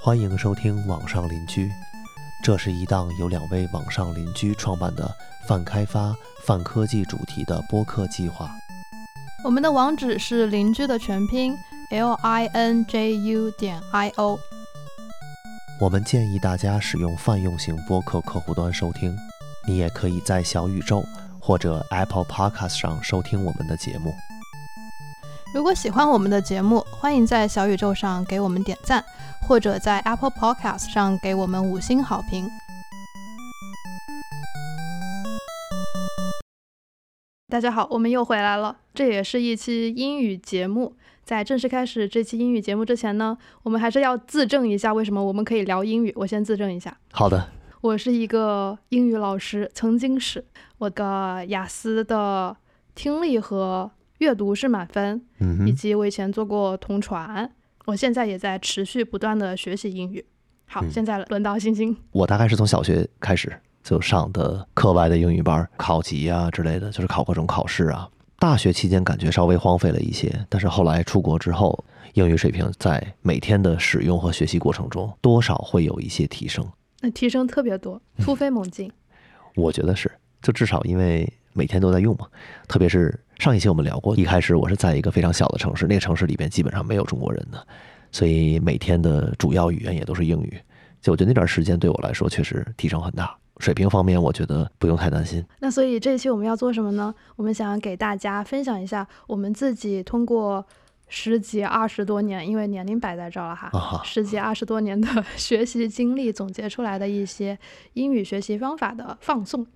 欢迎收听《网上邻居》，这是一档由两位网上邻居创办的泛开发、泛科技主题的播客计划。我们的网址是邻居的全拼 l i n j u 点 i o。我们建议大家使用泛用型播客客户端收听，你也可以在小宇宙或者 Apple Podcast 上收听我们的节目。如果喜欢我们的节目，欢迎在小宇宙上给我们点赞，或者在 Apple Podcast 上给我们五星好评。大家好，我们又回来了，这也是一期英语节目。在正式开始这期英语节目之前呢，我们还是要自证一下，为什么我们可以聊英语。我先自证一下。好的，我是一个英语老师，曾经是我的雅思的听力和。阅读是满分，嗯以及我以前做过同传，我现在也在持续不断的学习英语。好，现在轮到星星。我大概是从小学开始就上的课外的英语班，考级啊之类的，就是考各种考试啊。大学期间感觉稍微荒废了一些，但是后来出国之后，英语水平在每天的使用和学习过程中多少会有一些提升。那提升特别多，突飞猛进。我觉得是，就至少因为每天都在用嘛，特别是。上一期我们聊过，一开始我是在一个非常小的城市，那个城市里边基本上没有中国人的，所以每天的主要语言也都是英语。就我觉得那段时间对我来说确实提升很大，水平方面我觉得不用太担心。那所以这一期我们要做什么呢？我们想给大家分享一下我们自己通过十几二十多年，因为年龄摆在这儿了哈，十几二十多年的 学习经历总结出来的一些英语学习方法的放送，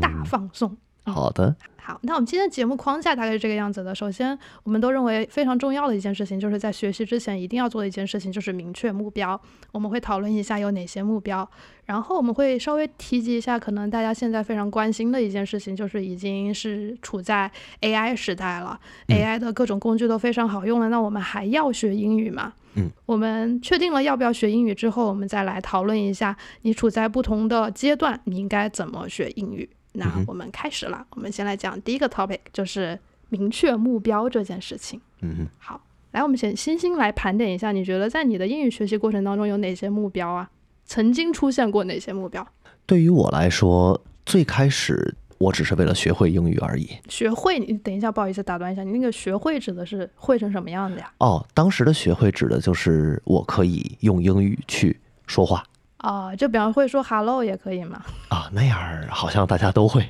大放送。好的。好，那我们今天的节目框架大概是这个样子的。首先，我们都认为非常重要的一件事情，就是在学习之前一定要做的一件事情，就是明确目标。我们会讨论一下有哪些目标，然后我们会稍微提及一下，可能大家现在非常关心的一件事情，就是已经是处在 AI 时代了，AI 的各种工具都非常好用了。那我们还要学英语吗？嗯，我们确定了要不要学英语之后，我们再来讨论一下，你处在不同的阶段，你应该怎么学英语。那我们开始了，我们先来讲第一个 topic，就是明确目标这件事情。嗯哼，好，来，我们先星星来盘点一下，你觉得在你的英语学习过程当中有哪些目标啊？曾经出现过哪些目标？对于我来说，最开始我只是为了学会英语而已。学会？你等一下，不好意思打断一下，你那个学会指的是会成什么样子呀？哦，当时的学会指的就是我可以用英语去说话。啊，就比方会说 “hello” 也可以吗？啊，那样好像大家都会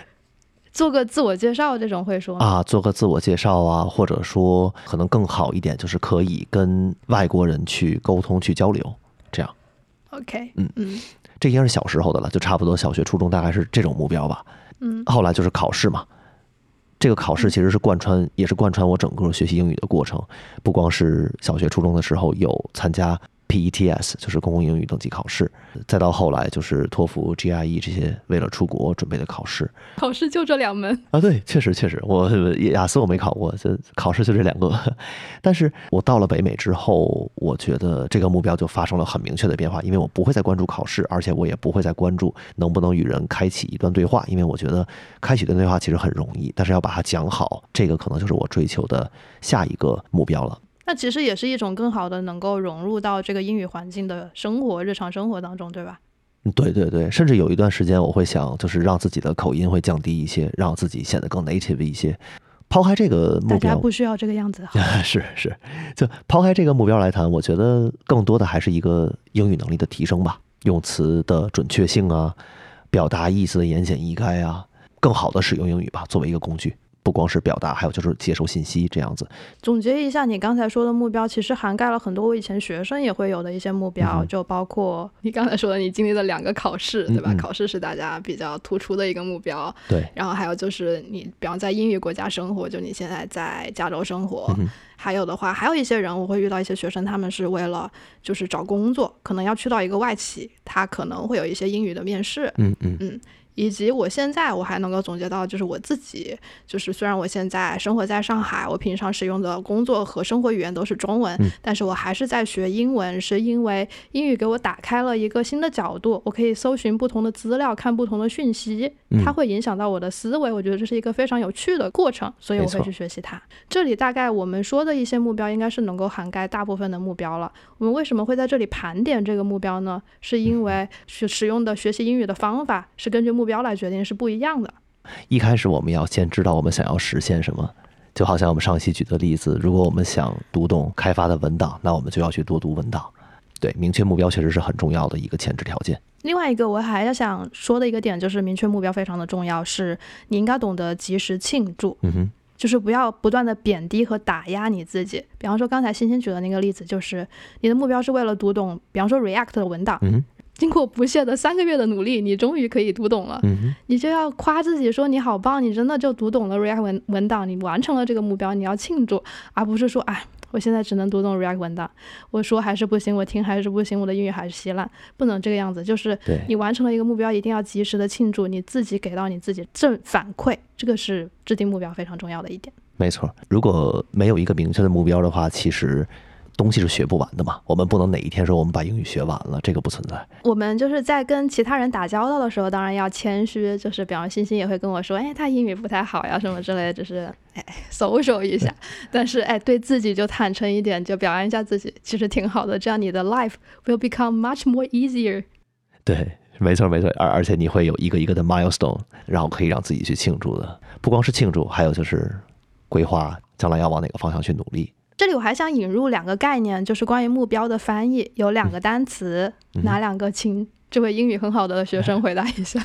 做个自我介绍，这种会说啊，做个自我介绍啊，或者说可能更好一点，就是可以跟外国人去沟通、去交流，这样。OK，嗯嗯，这应该是小时候的了，就差不多小学、初中大概是这种目标吧。嗯，后来就是考试嘛，这个考试其实是贯穿，也是贯穿我整个学习英语的过程，不光是小学、初中的时候有参加。PETS 就是公共英语等级考试，再到后来就是托福、GRE 这些为了出国准备的考试。考试就这两门啊？对，确实确实，我雅思我没考过，这考试就这两个。但是我到了北美之后，我觉得这个目标就发生了很明确的变化，因为我不会再关注考试，而且我也不会再关注能不能与人开启一段对话，因为我觉得开启一段对话其实很容易，但是要把它讲好，这个可能就是我追求的下一个目标了。那其实也是一种更好的能够融入到这个英语环境的生活、日常生活当中，对吧？对对对，甚至有一段时间我会想，就是让自己的口音会降低一些，让自己显得更 native 一些。抛开这个目标，大家不需要这个样子。是是，就抛开这个目标来谈，我觉得更多的还是一个英语能力的提升吧，用词的准确性啊，表达意思的言简意赅啊，更好的使用英语吧，作为一个工具。不光是表达，还有就是接收信息这样子。总结一下，你刚才说的目标，其实涵盖了很多我以前学生也会有的一些目标，就包括你刚才说的，你经历了两个考试，对吧？考试是大家比较突出的一个目标。对。然后还有就是你，比方在英语国家生活，就你现在在加州生活。还有的话，还有一些人，我会遇到一些学生，他们是为了就是找工作，可能要去到一个外企，他可能会有一些英语的面试。嗯嗯嗯。以及我现在我还能够总结到，就是我自己，就是虽然我现在生活在上海，我平常使用的工作和生活语言都是中文，但是我还是在学英文，是因为英语给我打开了一个新的角度，我可以搜寻不同的资料，看不同的讯息，它会影响到我的思维，我觉得这是一个非常有趣的过程，所以我会去学习它。这里大概我们说的一些目标，应该是能够涵盖大部分的目标了。我们为什么会在这里盘点这个目标呢？是因为使使用的学习英语的方法是根据目标来决定，是不一样的。一开始我们要先知道我们想要实现什么，就好像我们上期举的例子，如果我们想读懂开发的文档，那我们就要去多读文档。对，明确目标确实是很重要的一个前置条件。另外一个我还要想说的一个点就是，明确目标非常的重要，是你应该懂得及时庆祝。嗯哼。就是不要不断的贬低和打压你自己。比方说刚才欣欣举的那个例子，就是你的目标是为了读懂，比方说 React 的文档，经过不懈的三个月的努力，你终于可以读懂了，你就要夸自己说你好棒，你真的就读懂了 React 文文档，你完成了这个目标，你要庆祝，而不是说哎。我现在只能读懂 React 文档，我说还是不行，我听还是不行，我的英语还是稀烂，不能这个样子。就是你完成了一个目标，一定要及时的庆祝，你自己给到你自己正反馈，这个是制定目标非常重要的一点。没错，如果没有一个明确的目标的话，其实。东西是学不完的嘛，我们不能哪一天说我们把英语学完了，这个不存在。我们就是在跟其他人打交道的时候，当然要谦虚，就是比方欣欣也会跟我说，哎，他英语不太好呀，什么之类的，就是哎搜索一下。但是哎，对自己就坦诚一点，就表扬一下自己，其实挺好的，这样你的 life will become much more easier。对，没错没错，而而且你会有一个一个的 milestone，然后可以让自己去庆祝的，不光是庆祝，还有就是规划将来要往哪个方向去努力。这里我还想引入两个概念，就是关于目标的翻译，有两个单词，哪两个？请这位英语很好的学生 回答一下。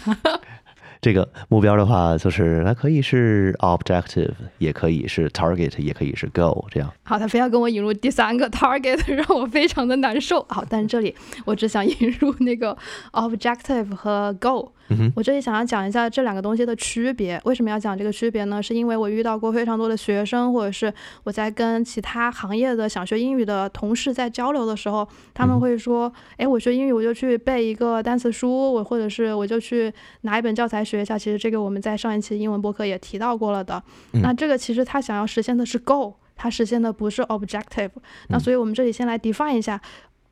这个目标的话，就是它可以是 objective，也可以是 target，也可以是 goal，这样。好，他非要跟我引入第三个 target，让我非常的难受。好，但是这里我只想引入那个 objective 和 goal。我这里想要讲一下这两个东西的区别。为什么要讲这个区别呢？是因为我遇到过非常多的学生，或者是我在跟其他行业的想学英语的同事在交流的时候，他们会说：“哎，我学英语我就去背一个单词书，我或者是我就去拿一本教材学一下。”其实这个我们在上一期英文播客也提到过了的。那这个其实他想要实现的是 goal，他实现的不是 objective。那所以我们这里先来 define 一下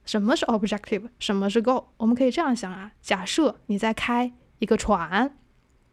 什么是 objective，什么是 goal。我们可以这样想啊，假设你在开。一个船，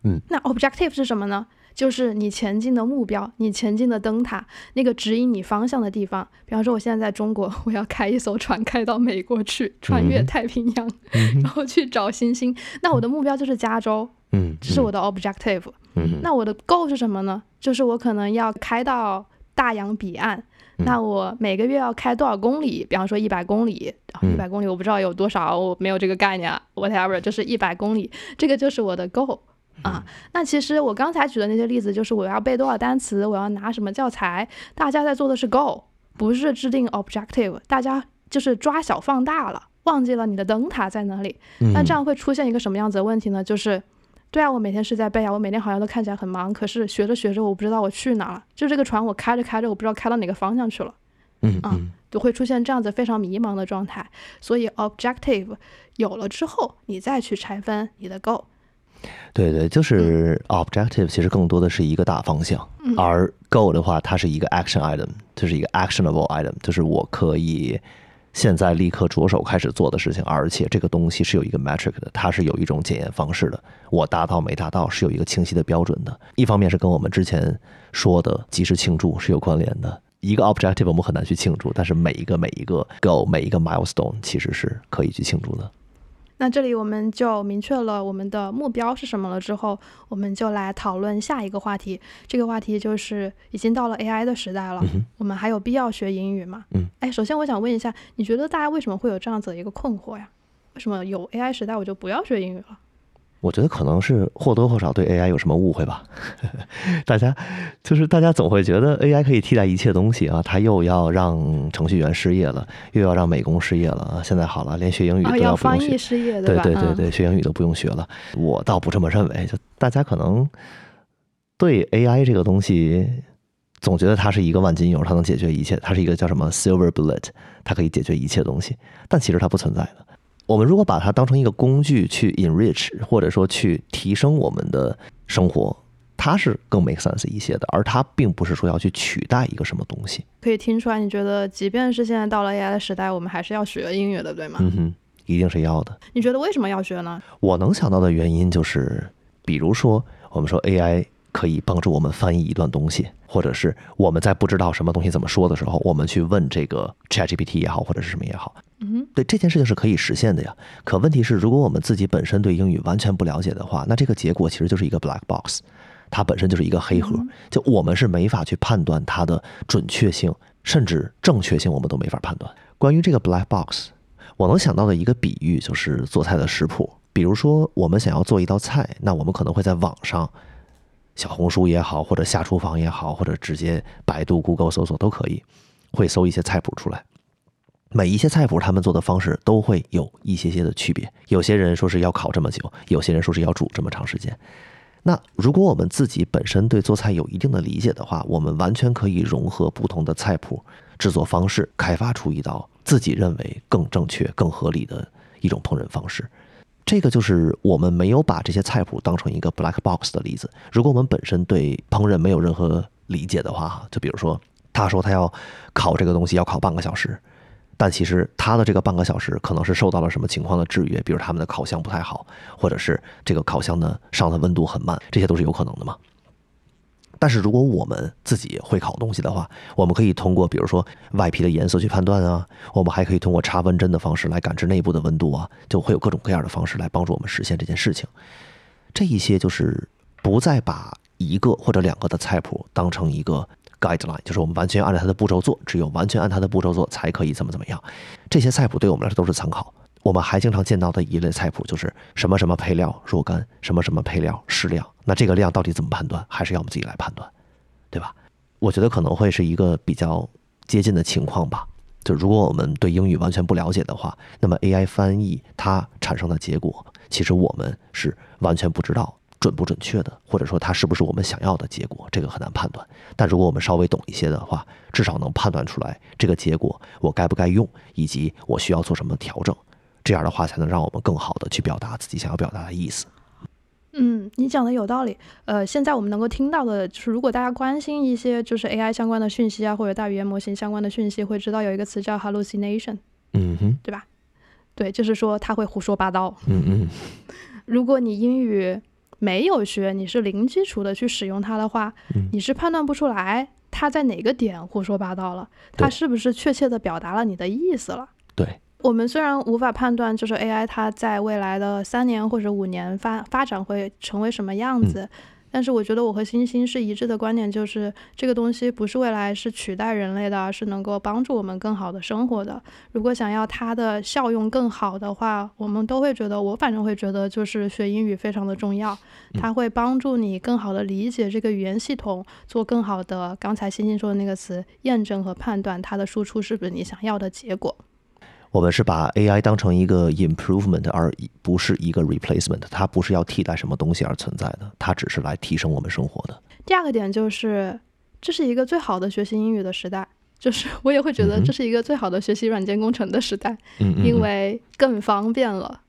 嗯，那 objective 是什么呢？就是你前进的目标，你前进的灯塔，那个指引你方向的地方。比方说，我现在在中国，我要开一艘船开到美国去，穿越太平洋，然后去找星星。那我的目标就是加州，嗯，这是我的 objective。嗯，那我的 goal 是什么呢？就是我可能要开到大洋彼岸。那我每个月要开多少公里？比方说一百公里，一百公里我不知道有多少，我没有这个概念。Whatever，就是一百公里，这个就是我的 goal 啊。那其实我刚才举的那些例子，就是我要背多少单词，我要拿什么教材，大家在做的是 goal，不是制定 objective。大家就是抓小放大了，忘记了你的灯塔在哪里。那这样会出现一个什么样子的问题呢？就是。对啊，我每天是在背啊，我每天好像都看起来很忙，可是学着学着，我不知道我去哪了。就这个船，我开着开着，我不知道开到哪个方向去了。嗯嗯，就会出现这样子非常迷茫的状态。所以 objective 有了之后，你再去拆分你的 goal。对对，就是 objective 其实更多的是一个大方向，而 goal 的话，它是一个 action item，就是一个 actionable item，就是我可以。现在立刻着手开始做的事情，而且这个东西是有一个 metric 的，它是有一种检验方式的。我达到没达到是有一个清晰的标准的。一方面是跟我们之前说的及时庆祝是有关联的。一个 objective 我们很难去庆祝，但是每一个每一个 goal 每一个 milestone 其实是可以去庆祝的。那这里我们就明确了我们的目标是什么了之后，我们就来讨论下一个话题。这个话题就是已经到了 AI 的时代了，我们还有必要学英语吗？嗯，哎，首先我想问一下，你觉得大家为什么会有这样子的一个困惑呀？为什么有 AI 时代我就不要学英语了？我觉得可能是或多或少对 AI 有什么误会吧。大家就是大家总会觉得 AI 可以替代一切东西啊，它又要让程序员失业了，又要让美工失业了啊。现在好了，连学英语都要不用学，对对对对，学英语都不用学了。我倒不这么认为，就大家可能对 AI 这个东西总觉得它是一个万金油，它能解决一切，它是一个叫什么 silver bullet，它可以解决一切东西，但其实它不存在的。我们如果把它当成一个工具去 enrich，或者说去提升我们的生活，它是更 make sense 一些的，而它并不是说要去取代一个什么东西。可以听出来，你觉得即便是现在到了 AI 的时代，我们还是要学英语的，对吗？嗯哼，一定是要的。你觉得为什么要学呢？我能想到的原因就是，比如说我们说 AI 可以帮助我们翻译一段东西，或者是我们在不知道什么东西怎么说的时候，我们去问这个 ChatGPT 也好，或者是什么也好，嗯对这件事情是可以实现的呀。可问题是，如果我们自己本身对英语完全不了解的话，那这个结果其实就是一个 black box，它本身就是一个黑盒，就我们是没法去判断它的准确性，甚至正确性，我们都没法判断。关于这个 black box，我能想到的一个比喻就是做菜的食谱。比如说，我们想要做一道菜，那我们可能会在网上，小红书也好，或者下厨房也好，或者直接百度、Google 搜索都可以，会搜一些菜谱出来。每一些菜谱，他们做的方式都会有一些些的区别。有些人说是要烤这么久，有些人说是要煮这么长时间。那如果我们自己本身对做菜有一定的理解的话，我们完全可以融合不同的菜谱、制作方式，开发出一道自己认为更正确、更合理的一种烹饪方式。这个就是我们没有把这些菜谱当成一个 black box 的例子。如果我们本身对烹饪没有任何理解的话，就比如说他说他要烤这个东西要烤半个小时，但其实他的这个半个小时可能是受到了什么情况的制约，比如他们的烤箱不太好，或者是这个烤箱呢上的温度很慢，这些都是有可能的嘛。但是如果我们自己会烤东西的话，我们可以通过比如说外皮的颜色去判断啊，我们还可以通过插温针的方式来感知内部的温度啊，就会有各种各样的方式来帮助我们实现这件事情。这一些就是不再把一个或者两个的菜谱当成一个 guideline，就是我们完全按照它的步骤做，只有完全按它的步骤做才可以怎么怎么样。这些菜谱对我们来说都是参考。我们还经常见到的一类菜谱就是什么什么配料若干，什么什么配料适量。那这个量到底怎么判断，还是要我们自己来判断，对吧？我觉得可能会是一个比较接近的情况吧。就如果我们对英语完全不了解的话，那么 AI 翻译它产生的结果，其实我们是完全不知道准不准确的，或者说它是不是我们想要的结果，这个很难判断。但如果我们稍微懂一些的话，至少能判断出来这个结果我该不该用，以及我需要做什么调整。这样的话，才能让我们更好的去表达自己想要表达的意思。嗯，你讲的有道理。呃，现在我们能够听到的就是，如果大家关心一些就是 AI 相关的讯息啊，或者大语言模型相关的讯息，会知道有一个词叫 hallucination，嗯哼，对吧？对，就是说它会胡说八道。嗯嗯，如果你英语没有学，你是零基础的去使用它的话，嗯你是判断不出来它在哪个点胡说八道了，它是不是确切的表达了你的意思了。对，我们虽然无法判断，就是 AI 它在未来的三年或者五年发发展会成为什么样子，但是我觉得我和星星是一致的观点，就是这个东西不是未来是取代人类的，而是能够帮助我们更好的生活的。如果想要它的效用更好的话，我们都会觉得，我反正会觉得，就是学英语非常的重要，它会帮助你更好的理解这个语言系统，做更好的刚才星星说的那个词验证和判断它的输出是不是你想要的结果。我们是把 AI 当成一个 improvement，而不是一个 replacement。它不是要替代什么东西而存在的，它只是来提升我们生活的。第二个点就是，这是一个最好的学习英语的时代，就是我也会觉得这是一个最好的学习软件工程的时代，嗯嗯，因为更方便了。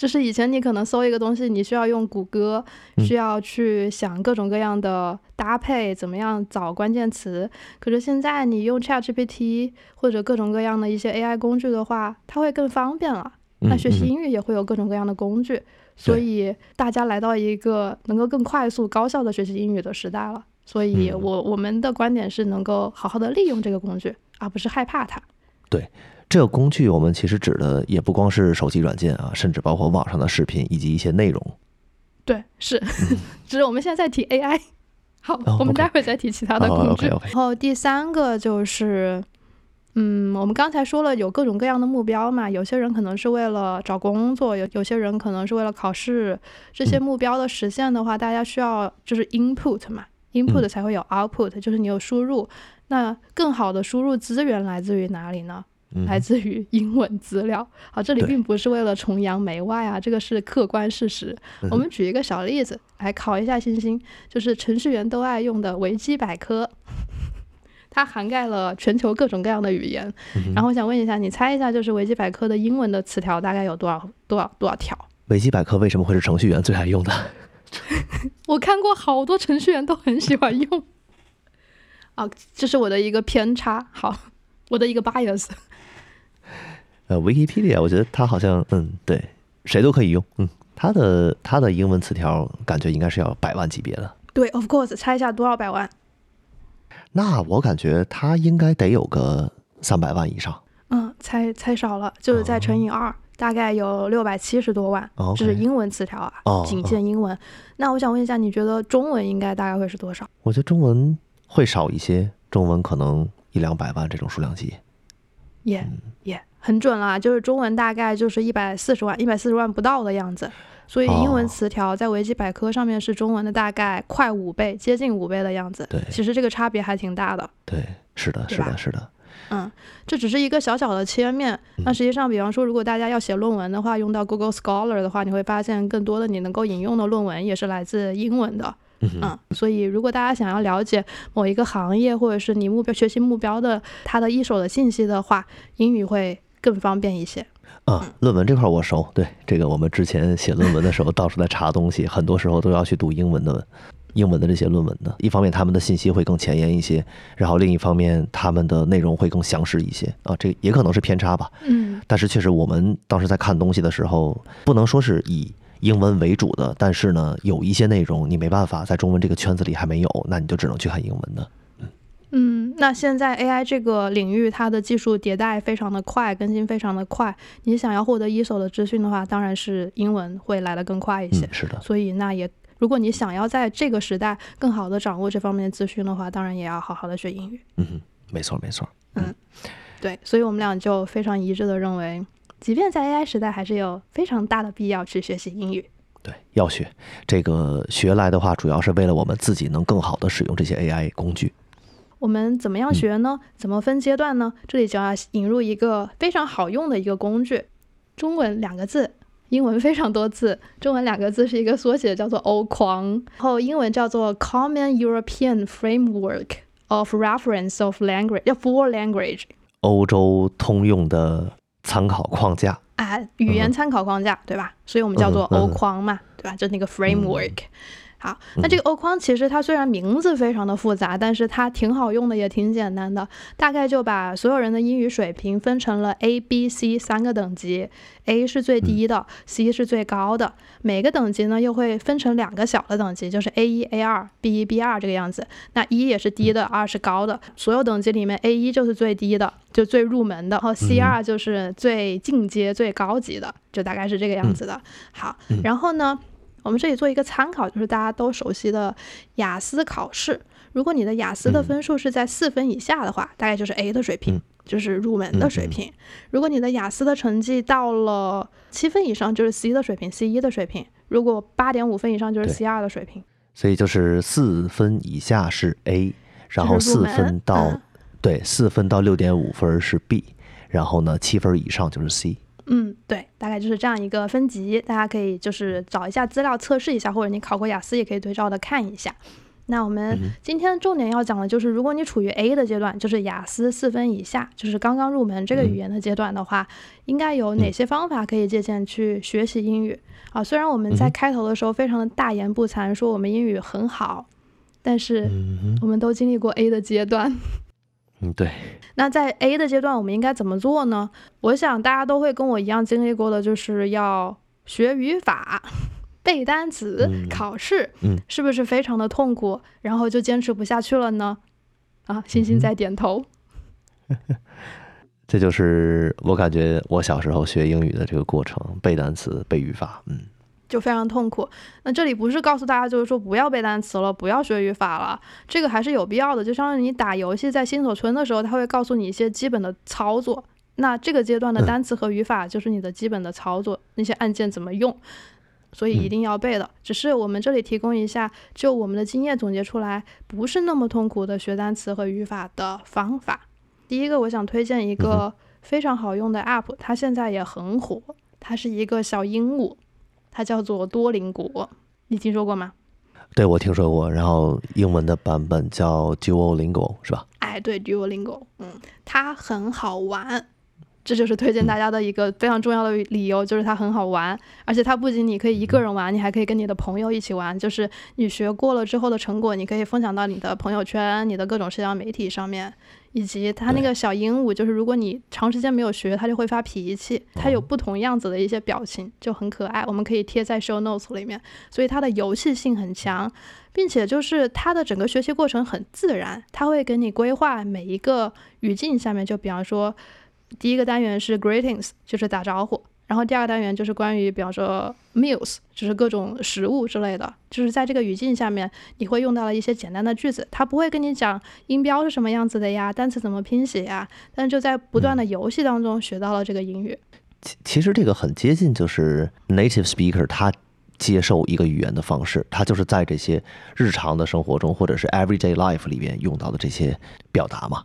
就是以前你可能搜一个东西，你需要用谷歌，嗯需要去想各种各样的搭配，怎么样找关键词。可是现在你用 ChatGPT 或者各种各样的一些 AI 工具的话，它会更方便了。那学习英语也会有各种各样的工具，所以大家来到一个能够更快速、高效的学习英语的时代了。所以嗯我我们的观点是能够好好的利用这个工具，而不是害怕它。这个工具，我们其实指的也不光是手机软件啊，甚至包括网上的视频以及一些内容。对，是，只是我们现在在提 AI。好，哦我们待会再提其他的哦工具。然后第三个就是，嗯，我们刚才说了有各种各样的目标嘛，有些人可能是为了找工作，有有些人可能是为了考试。这些嗯目标的实现的话，大家需要就是 input 嘛，input 嗯才会有 output，就是你有输入。那更好的输入资源来自于哪里呢？嗯来自于英文资料。好，这里并不是为了崇洋媚外啊，这个是客观事实。我们举一个小例子来考一下星星，就是程序员都爱用的维基百科。它涵盖了全球各种各样的语言。嗯然后我想问一下，你猜一下，就是维基百科的英文的词条大概有多少多少多少条？维基百科为什么会是程序员最爱用的？我看过好多程序员都很喜欢用。啊，这是我的一个偏差，好，我的一个 bias。呃，Wikipedia，我觉得它好像，嗯，对，谁都可以用，嗯，它的它的英文词条感觉应该是要百万级别的。对，of course，猜一下多少百万？那我感觉它应该得有个三百万以上。嗯，猜猜少了，就是再乘以二，大概有六百七十多万，哦这是英文词条啊，哦仅限英文。那我想问一下，你觉得中文应该大概会是多少？我觉得中文会少一些，中文可能一两百万这种数量级。也、也很准啦，就是中文大概就是一百四十万，一百四十万不到的样子。所以英文哦词条在维基百科上面是中文的大概快五倍，接近五倍的样子。对其实这个差别还挺大的。对，是的，是的，是的。嗯，这只是一个小小的切面。那实际上，比方说，如果大家要写论文的话，用到 Google Scholar 的话，你会发现更多的你能够引用的论文也是来自英文的。嗯所以如果大家想要了解某一个行业或者是你目标学习目标的它的一手的信息的话，英语会更方便一些。啊，论文这块我熟。对，这个我们之前写论文的时候，到处在查东西，很多时候都要去读英文的。英文的这些论文的，一方面他们的信息会更前沿一些，然后另一方面他们的内容会更详实一些啊，这也可能是偏差吧。嗯但是确实我们当时在看东西的时候，不能说是以英文为主的，但是呢，有一些内容你没办法在中文这个圈子里还没有，那你就只能去看英文的。嗯，那现在 AI 这个领域，它的技术迭代非常的快，更新非常的快。你想要获得一手的资讯的话，当然是英文会来得更快一些。嗯，是的，所以那也，如果你想要在这个时代更好的掌握这方面的资讯的话，当然也要好好的学英语。嗯哼，没错没错。嗯对，所以我们俩就非常一致的认为，即便在 AI 时代，还是有非常大的必要去学习英语。对，要学这个学来的话，主要是为了我们自己能更好的使用这些 AI 工具。我们怎么样学呢？怎么分阶段呢？这里就要引入一个非常好用的一个工具，中文两个字，英文非常多字。中文两个字是一个缩写，叫做欧框，然后英文叫做 Common European Framework of Reference of Language，叫 for Language。欧洲通用的参考框架。啊，语言参考框架，对吧？所以我们叫做嗯哼嗯 O 框嘛，对吧？就那个 framework。好，那这个欧框其实它虽然名字非常的复杂，但是它挺好用的，也挺简单的。大概就把所有人的英语水平分成了 A、B、C 三个等级，A 是最低的、c 是最高的。每个等级呢又会分成两个小的等级，就是 A 一、A 二、B 一、B 二这个样子。那一也是低的，二是高的。所有等级里面，A 一就是最低的，就最入门的，然后 C 二就是最进阶、最高级的，就大概是这个样子的。好，然后呢，我们这里做一个参考，就是大家都熟悉的雅思考试。如果你的雅思的分数是在四分以下的话，大概就是 A 的水平，嗯就是入门的水平。如果你的雅思的成绩到了七分以上，就是 C 的水平，C 一的水平；如果八点五分以上，就是 C 二的水平。所以就是四分以下是 A，然后四分到、嗯对四分到六点五分是 B，然后呢七分以上就是 C。嗯，对，大概就是这样一个分级，大家可以就是找一下资料测试一下，或者你考过雅思也可以对照的看一下。那我们今天重点要讲的就是，如果你处于 A 的阶段，就是雅思四分以下，就是刚刚入门这个语言的阶段的话，应该有哪些方法可以借鉴去学习英语啊？虽然我们在开头的时候非常的大言不惭说我们英语很好，但是嗯我们都经历过 A 的阶段。嗯，对，那在 A 的阶段，我们应该怎么做呢？我想大家都会跟我一样经历过的，就是要学语法、背单词、嗯考试，嗯是不是非常的痛苦？然后就坚持不下去了呢？啊，星星在点头。这就是我感觉我小时候学英语的这个过程，背单词、背语法。嗯，就非常痛苦。那这里不是告诉大家，就是说不要背单词了，不要学语法了，这个还是有必要的。就相当于你打游戏在新手村的时候，他会告诉你一些基本的操作。那这个阶段的嗯单词和语法就是你的基本的操作，那些按键怎么用，所以一定要背的。只是我们这里提供一下，就我们的经验总结出来，不是那么痛苦的学单词和语法的方法。第一个，我想推荐一个非常好用的 app，它现在也很火，它是一个小鹦鹉。它叫做多邻国，你听说过吗？对我听说过。然后英文的版本叫 Duolingo 是吧？哎，哎，对，Duolingo，嗯，它很好玩。这就是推荐大家的一个非常重要的理由，就是它很好玩，而且它不仅你可以一个人玩，你还可以跟你的朋友一起玩。就是你学过了之后的成果，你可以分享到你的朋友圈、你的各种社交媒体上面，以及它那个小鹦鹉，就是如果你长时间没有学，它就会发脾气，它有不同样子的一些表情，就很可爱。我们可以贴在 show notes 里面，所以它的游戏性很强，并且就是它的整个学习过程很自然，它会给你规划每一个语境下面，就比方说。第一个单元是 greetings，就是打招呼。然后第二个单元就是关于，比方说 meals，就是各种食物之类的。就是在这个语境下面，你会用到了一些简单的句子。他不会跟你讲音标是什么样子的呀，单词怎么拼写呀。但就在不断的游戏当中学到了这个英语。其其实这个很接近，就是 native speaker 他接受一个语言的方式，他就是在这些日常的生活中或者是 everyday life 里面用到的这些表达嘛。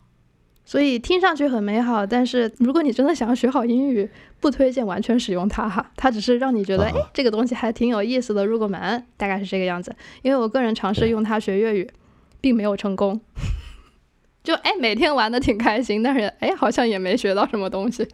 所以听上去很美好，但是如果你真的想要学好英语，不推荐完全使用它哈。它只是让你觉得，哎，这个东西还挺有意思的，入个门，大概是这个样子。因为我个人尝试用它学粤语，并没有成功。就哎，每天玩的挺开心，但是哎，好像也没学到什么东西。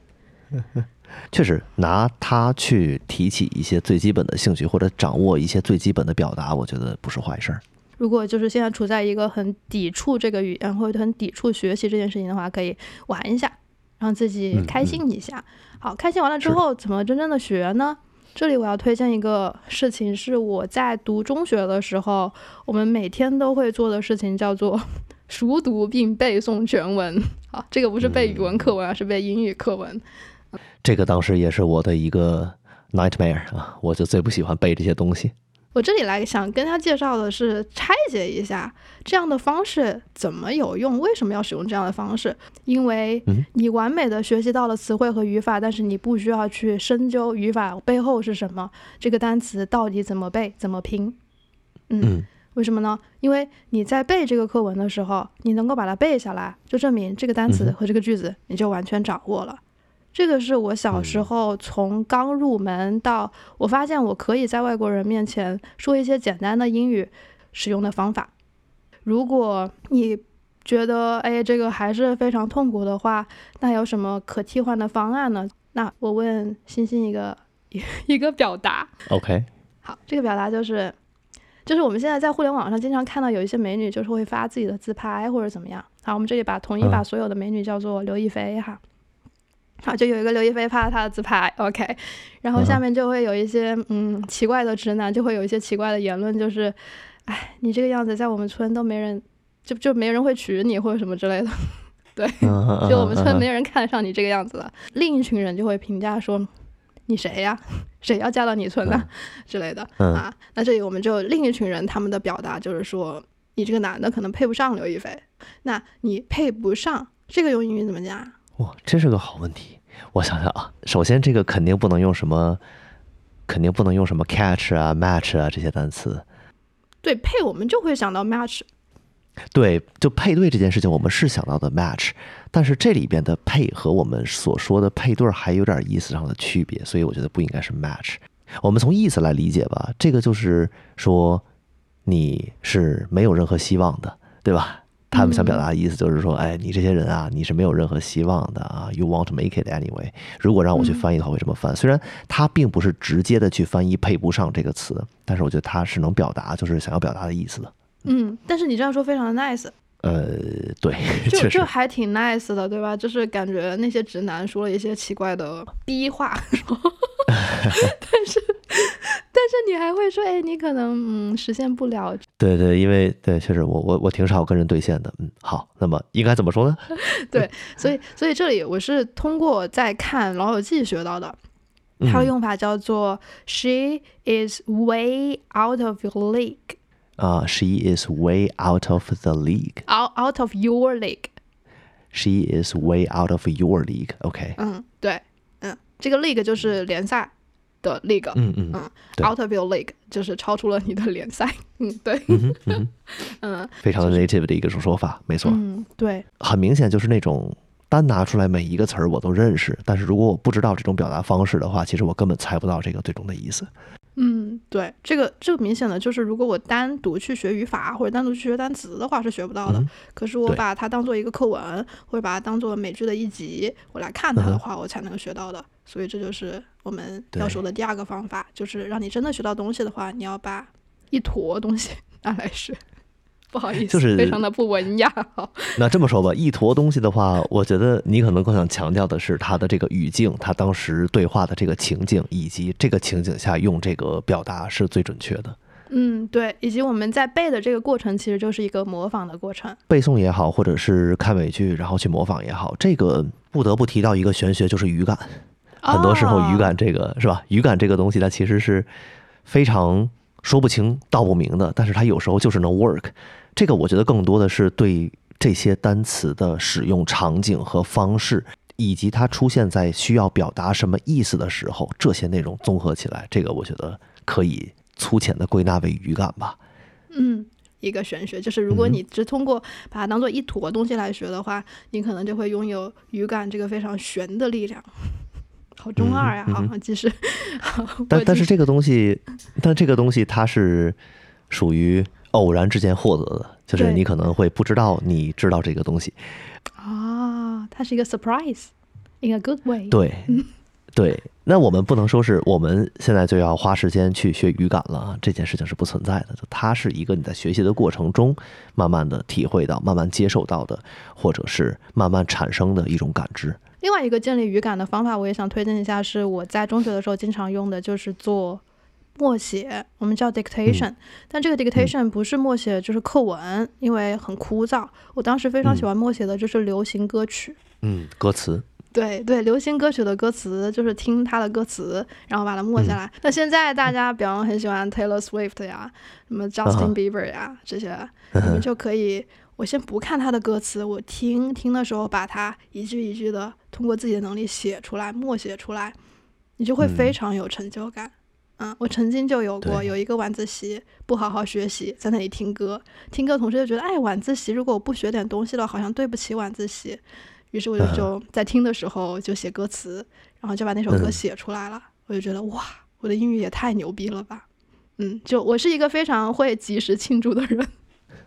确实，拿它去提起一些最基本的兴趣，或者掌握一些最基本的表达，我觉得不是坏事儿。如果就是现在处在一个很抵触这个语言或者很抵触学习这件事情的话，可以玩一下，让自己开心一下。好，开心完了之后，怎么真正的学呢？这里我要推荐一个事情，是我在读中学的时候，我们每天都会做的事情，叫做 熟读并背诵全文。好，这个不是背语文课文，而是背英语课文。这个当时也是我的一个 nightmare 啊，我就最不喜欢背这些东西。我这里来想跟他介绍的是拆解一下这样的方式怎么有用，为什么要使用这样的方式？因为你完美的学习到了词汇和语法，但是你不需要去深究语法背后是什么，这个单词到底怎么背、怎么拼。嗯，为什么呢？因为你在背这个课文的时候，你能够把它背下来，就证明这个单词和这个句子你就完全掌握了。这个是我小时候从刚入门到我发现我可以在外国人面前说一些简单的英语使用的方法。如果你觉得哎这个还是非常痛苦的话，那有什么可替换的方案呢？那我问星星一个 一个表达。OK。好，这个表达就是就是我们现在在互联网上经常看到有一些美女就是会发自己的自拍或者怎么样。好，我们这里把统一把所有的美女叫做刘亦菲哈。好，就有一个刘亦菲拍了她的自拍，OK，然后下面就会有一些嗯奇怪的直男，就会有一些奇怪的言论，就是，哎，你这个样子在我们村都没人，就就没人会娶你或者什么之类的，对，就我们村没人看上你这个样子了。另一群人就会评价说，你谁呀？谁要嫁到你村呢？之类的啊。那这里我们就另一群人他们的表达就是说，你这个男的可能配不上刘亦菲，那你配不上这个用英语怎么讲？哇，这是个好问题。我想想啊，首先这个肯定不能用什么，肯定不能用什么 catch 啊、match 啊这些单词。对，配我们就会想到 match。对，就配对这件事情，我们是想到的 match，但是这里边的配和我们所说的配对还有点意思上的区别，所以我觉得不应该是 match。我们从意思来理解吧，这个就是说你是没有任何希望的，对吧？他们想表达的意思就是说，哎，你这些人啊，你是没有任何希望的啊。You want to make it anyway。如果让我去翻译的话，会这么翻。虽然他并不是直接的去翻译“配不上”这个词，但是我觉得他是能表达，就是想要表达的意思的。嗯，但是你这样说非常的 nice。呃，对，就 就还挺 nice 的，对吧？就是感觉那些直男说了一些奇怪的逼话，但是但是你还会说，哎，你可能嗯实现不了。对对，因为对，确实我我我挺少跟人兑现的。嗯，好，那么应该怎么说呢？对，所以所以这里我是通过在看《老友记》学到的，它的用法叫做 “She is way out of your league”。啊，She is way out of the league. Out out of your league. She is way out of your league. OK. 嗯，对，嗯，这个 league 就是联赛的 league。嗯嗯嗯，out of your league 就是超出了你的联赛。嗯，对。嗯，非常的 native 的一个说法，没错。嗯，对。很明显就是那种单拿出来每一个词儿我都认识，但是如果我不知道这种表达方式的话，其实我根本猜不到这个最终的意思。嗯。嗯，对，这个这个明显的就是，如果我单独去学语法或者单独去学单词的话，是学不到的。可是我把它当做一个课文，或者把它当做美剧的一集，我来看它的话，我才能学到的。所以这就是我们要说的第二个方法，就是让你真的学到东西的话，你要把一坨东西 拿来学。不好意思，就是非常的不文雅。那这么说吧，一坨东西的话，我觉得你可能更想强调的是他的这个语境，他当时对话的这个情景，以及这个情景下用这个表达是最准确的。嗯，对，以及我们在背的这个过程，其实就是一个模仿的过程。背诵也好，或者是看美剧然后去模仿也好，这个不得不提到一个玄学，就是语感。很多时候，语感这个是吧？语感这个东西，它其实是非常说不清道不明的，但是它有时候就是能 work。这个我觉得更多的是对这些单词的使用场景和方式，以及它出现在需要表达什么意思的时候，这些内容综合起来，这个我觉得可以粗浅的归纳为语感吧。嗯，一个玄学就是，如果你只通过把它当做一坨东西来学的话，你可能就会拥有语感这个非常玄的力量。好中二呀！好，继续。但但是这个东西，但这个东西它是属于。偶然之间获得的，就是你可能会不知道你知道这个东西啊，它是一个 surprise，in a good way。对，对，那我们不能说是我们现在就要花时间去学语感了，这件事情是不存在的。它是一个你在学习的过程中慢慢的体会到、慢慢接受到的，或者是慢慢产生的一种感知。另外一个建立语感的方法，我也想推荐一下，是我在中学的时候经常用的，就是做。默写，我们叫 dictation，但这个 dictation 不是默写，就是课文，因为很枯燥。我当时非常喜欢默写的就是流行歌曲，嗯，歌词，对对，流行歌曲的歌词，就是听它的歌词，然后把它默下来。那现在大家比方很喜欢 Taylor Swift 呀，什么 Justin Bieber 呀这些，你们就可以，我先不看他的歌词，我听听的时候，把它一句一句的通过自己的能力写出来，默写出来，你就会非常有成就感。嗯，我曾经就有过有一个晚自习不好好学习，在那里听歌，听歌同时就觉得，哎，晚自习如果我不学点东西了，好像对不起晚自习。于是我就就在听的时候就写歌词，然后就把那首歌写出来了。我就觉得哇，我的英语也太牛逼了吧！嗯，就我是一个非常会及时庆祝的人。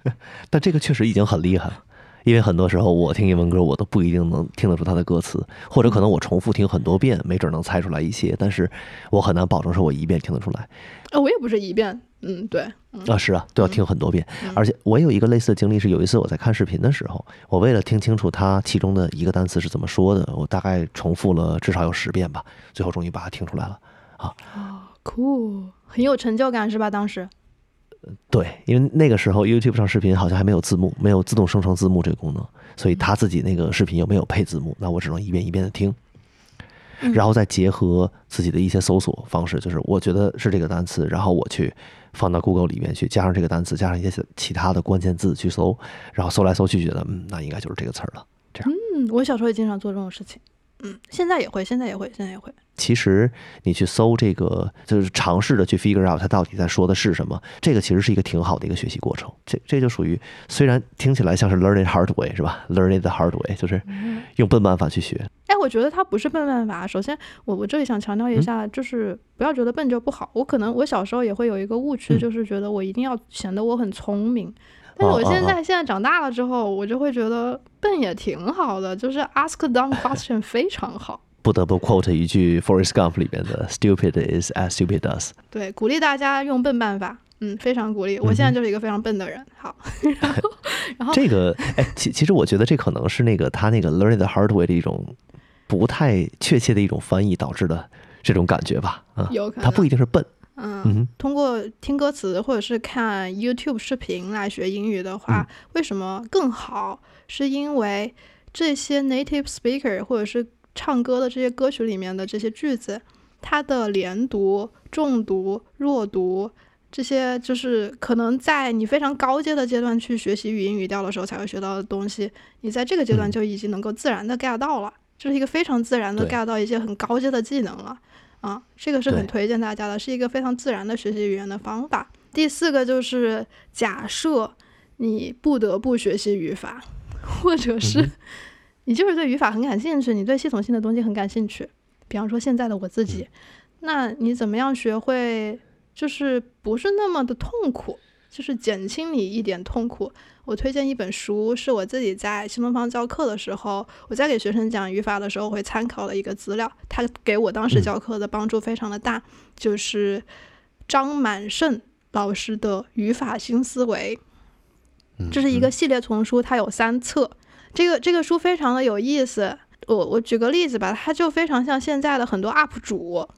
但这个确实已经很厉害了。因为很多时候我听英文歌，我都不一定能听得出它的歌词，或者可能我重复听很多遍，没准能猜出来一些，但是我很难保证说我一遍听得出来。啊，我也不是一遍，嗯，对，啊是啊，都要听很多遍。而且我有一个类似的经历是，有一次我在看视频的时候，我为了听清楚它其中的一个单词是怎么说的，我大概重复了至少有十遍吧，最后终于把它听出来了。啊，哦，cool，很有成就感是吧？当时。对，因为那个时候 YouTube 上视频好像还没有字幕，没有自动生成字幕这个功能，所以他自己那个视频又没有配字幕，那我只能一遍一遍的听，然后再结合自己的一些搜索方式，就是我觉得是这个单词，然后我去放到 Google 里面去，加上这个单词，加上一些其他的关键字去搜，然后搜来搜去，觉得嗯，那应该就是这个词儿了。这样，嗯，我小时候也经常做这种事情。嗯，现在也会，现在也会，现在也会。其实你去搜这个，就是尝试着去 figure out 它到底在说的是什么。这个其实是一个挺好的一个学习过程。这这就属于虽然听起来像是 learning hard way 是吧？learning the hard way 就是用笨办法去学。哎，我觉得它不是笨办法。首先，我我这里想强调一下，就是不要觉得笨就不好。我可能我小时候也会有一个误区，就是觉得我一定要显得我很聪明。但是我现在现在长大了之后，我就会觉得笨也挺好的，就是 ask dumb question 非常好。不得不 quote 一句 Forrest Gump 里面的 “Stupid is as stupid does”。对，鼓励大家用笨办法，嗯，非常鼓励。我现在就是一个非常笨的人。好，然后，然后这个，哎，其其实我觉得这可能是那个他那个 learning the hard way 的一种不太确切的一种翻译导致的这种感觉吧？啊，有可能，他不一定是笨。嗯，通过听歌词或者是看 YouTube 视频来学英语的话，为什么更好？是因为这些 native speaker 或者是唱歌的这些歌曲里面的这些句子，它的连读、重读、弱读，这些就是可能在你非常高阶的阶段去学习语音语调的时候才会学到的东西，你在这个阶段就已经能够自然的 get 到了，就是一个非常自然的 get 到一些很高阶的技能了。啊，这个是很推荐大家的，是一个非常自然的学习语言的方法。第四个就是假设你不得不学习语法，或者是你就是对语法很感兴趣，你对系统性的东西很感兴趣。比方说现在的我自己，那你怎么样学会就是不是那么的痛苦，就是减轻你一点痛苦。我推荐一本书，是我自己在新东方教课的时候，我在给学生讲语法的时候会参考的一个资料，它给我当时教课的帮助非常的大，就是张满胜老师的《语法新思维》，这是一个系列丛书，它有三册。这个这个书非常的有意思，我我举个例子吧，它就非常像现在的很多 UP 主。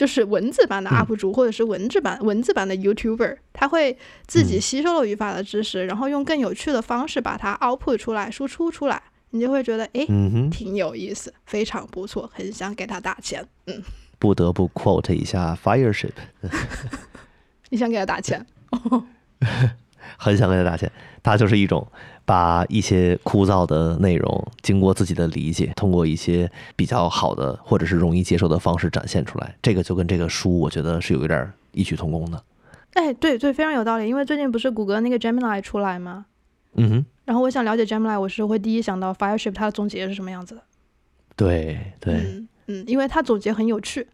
就是文字版的 UP 主，或者是文字版文字版的 YouTuber，他会自己吸收了语法的知识，然后用更有趣的方式把它 output 出来，输出出来，你就会觉得哎，挺有意思，非常不错，很想给他打钱。嗯，不得不 quote 一下 Fireship，你想给他打钱？很想给他打钱，他就是一种。把一些枯燥的内容，经过自己的理解，通过一些比较好的或者是容易接受的方式展现出来，这个就跟这个书，我觉得是有一点异曲同工的。哎，对对，非常有道理。因为最近不是谷歌那个 Gemini 出来吗？嗯哼。然后我想了解 Gemini，我是会第一想到 Fireship 它的总结是什么样子的。对对。嗯嗯，因为它总结很有趣，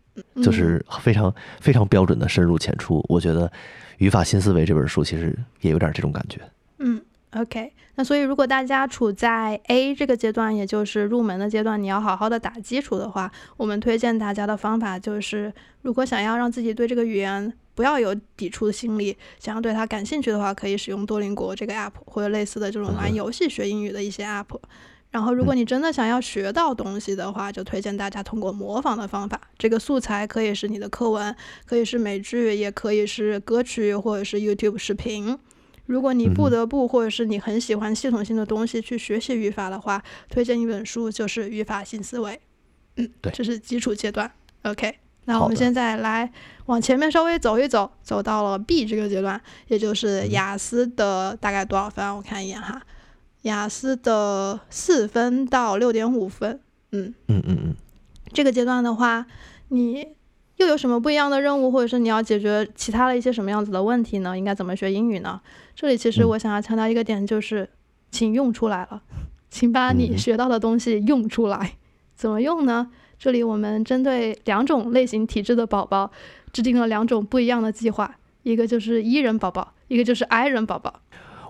就是非常非常标准的深入浅出。我觉得《语法新思维》这本书其实也有点这种感觉。嗯。OK，那所以如果大家处在 A 这个阶段，也就是入门的阶段，你要好好的打基础的话，我们推荐大家的方法就是，如果想要让自己对这个语言不要有抵触的心理，想要对它感兴趣的话，可以使用多邻国这个 app 或者类似的这种玩游戏学英语的一些 app。然后，如果你真的想要学到东西的话，就推荐大家通过模仿的方法。这个素材可以是你的课文，可以是美剧，也可以是歌曲或者是 YouTube 视频。如果你不得不，或者是你很喜欢系统性的东西去学习语法的话，推荐一本书就是《语法新思维》。嗯，对，这是基础阶段。OK，那我们现在来往前面稍微走一走，走到了 B 这个阶段，也就是雅思的大概多少分？我看一眼哈，雅思的四分到六点五分。嗯嗯嗯嗯，这个阶段的话，你。又有什么不一样的任务，或者是你要解决其他的一些什么样子的问题呢？应该怎么学英语呢？这里其实我想要强调一个点，就是请用出来了，请把你学到的东西用出来。怎么用呢？这里我们针对两种类型体质的宝宝，制定了两种不一样的计划，一个就是 E 人宝宝，一个就是 I 人宝宝。